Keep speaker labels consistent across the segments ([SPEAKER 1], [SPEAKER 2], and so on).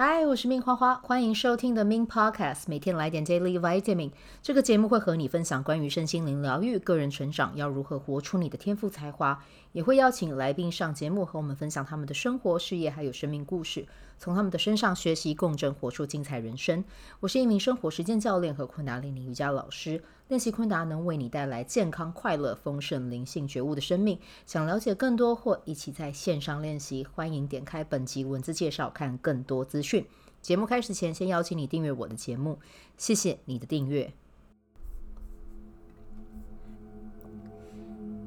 [SPEAKER 1] は嗨，我是 Min 花花，欢迎收听的 Min Podcast，每天来点 Daily Vitamin。这个节目会和你分享关于身心灵疗愈、个人成长，要如何活出你的天赋才华，也会邀请来宾上节目和我们分享他们的生活、事业还有生命故事，从他们的身上学习共振，活出精彩人生。我是一名生活实践教练和昆达里尼瑜伽老师。练习昆达能为你带来健康、快乐、丰盛、灵性觉悟的生命。想了解更多或一起在线上练习，欢迎点开本集文字介绍看更多资讯。节目开始前，先邀请你订阅我的节目，谢谢你的订阅。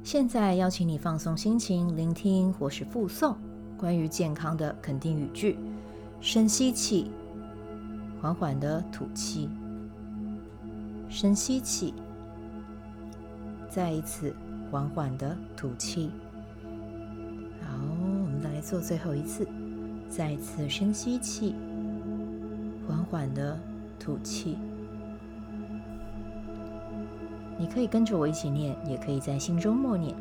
[SPEAKER 1] 现在邀请你放松心情，聆听或是复诵关于健康的肯定语句。深吸气，缓缓的吐气。深吸气，再一次缓缓的吐气。好，我们再来做最后一次，再一次深吸气，缓缓的吐气。你可以跟着我一起念，也可以在心中默念，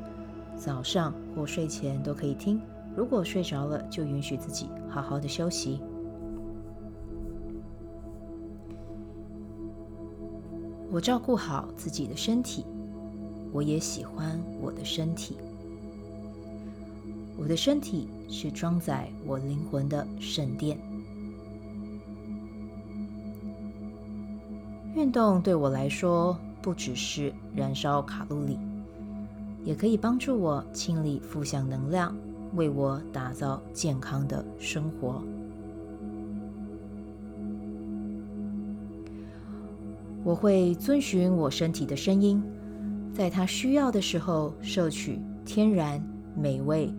[SPEAKER 1] 早上或睡前都可以听。如果睡着了，就允许自己好好的休息。我照顾好自己的身体，我也喜欢我的身体。我的身体是装载我灵魂的圣殿。运动对我来说不只是燃烧卡路里，也可以帮助我清理负向能量，为我打造健康的生活。我会遵循我身体的声音，在它需要的时候摄取天然、美味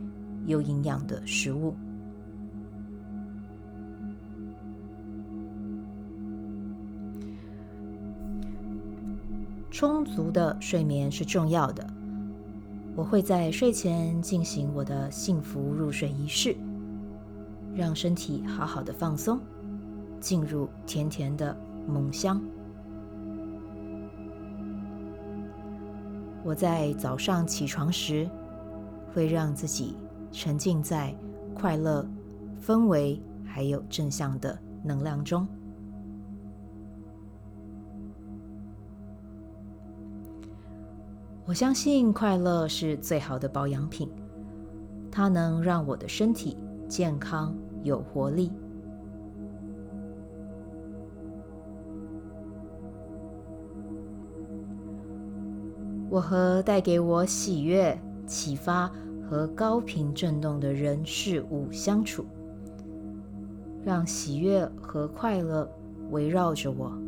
[SPEAKER 1] 又营养的食物。充足的睡眠是重要的。我会在睡前进行我的幸福入睡仪式，让身体好好的放松，进入甜甜的梦乡。我在早上起床时，会让自己沉浸在快乐氛围还有正向的能量中。我相信快乐是最好的保养品，它能让我的身体健康有活力。我和带给我喜悦、启发和高频震动的人事物相处，让喜悦和快乐围绕着我。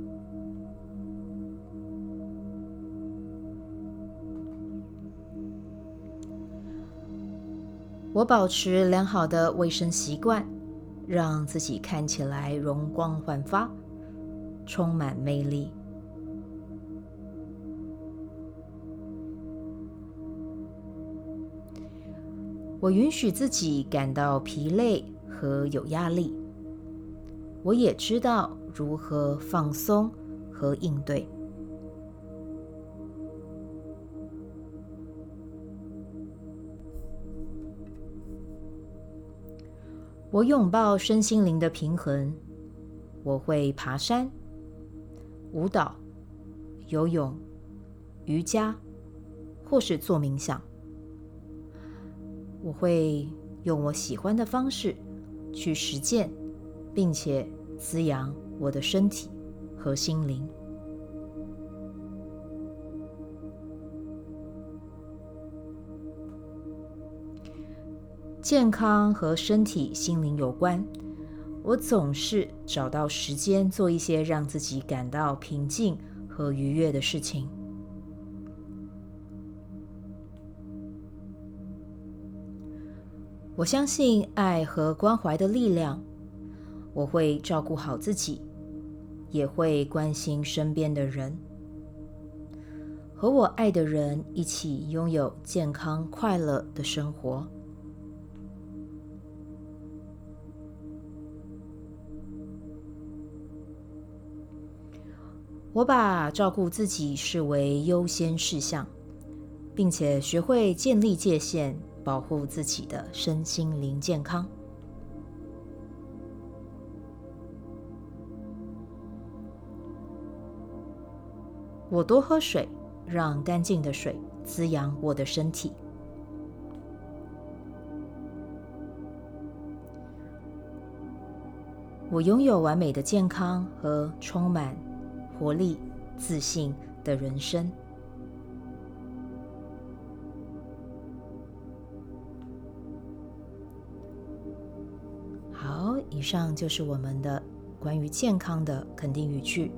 [SPEAKER 1] 我保持良好的卫生习惯，让自己看起来容光焕发，充满魅力。我允许自己感到疲累和有压力，我也知道如何放松和应对。我拥抱身心灵的平衡，我会爬山、舞蹈、游泳、瑜伽，或是做冥想。我会用我喜欢的方式去实践，并且滋养我的身体和心灵。健康和身体、心灵有关，我总是找到时间做一些让自己感到平静和愉悦的事情。我相信爱和关怀的力量，我会照顾好自己，也会关心身边的人，和我爱的人一起拥有健康快乐的生活。我把照顾自己视为优先事项并且学会建立界限保护自己的身心灵健康。我多喝水让干净的水滋养我的身体。我拥有完美的健康和充满活力、自信的人生。好，以上就是我们的关于健康的肯定语句。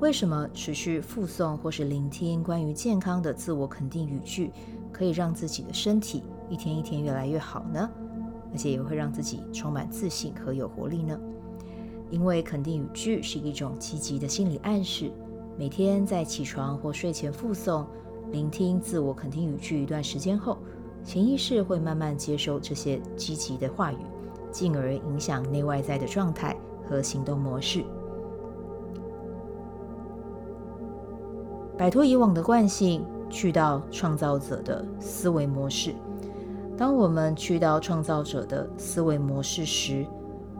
[SPEAKER 1] 为什么持续复诵或是聆听关于健康的自我肯定语句，可以让自己的身体一天一天越来越好呢？而且也会让自己充满自信和有活力呢？因为肯定语句是一种积极的心理暗示，每天在起床或睡前复诵、聆听自我肯定语句一段时间后，潜意识会慢慢接收这些积极的话语，进而影响内外在的状态和行动模式，摆脱以往的惯性，去到创造者的思维模式。当我们去到创造者的思维模式时，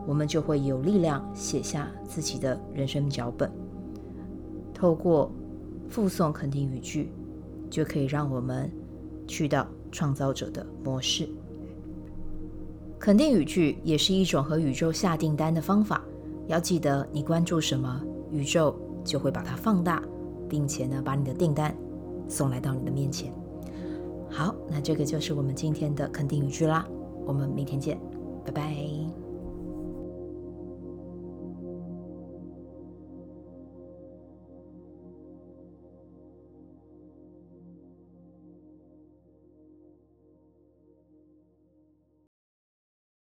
[SPEAKER 1] 我们就会有力量写下自己的人生脚本。透过复诵肯定语句，就可以让我们去到创造者的模式。肯定语句也是一种和宇宙下订单的方法。要记得，你关注什么，宇宙就会把它放大，并且呢，把你的订单送来到你的面前。好，那这个就是我们今天的肯定语句啦。我们明天见，拜拜。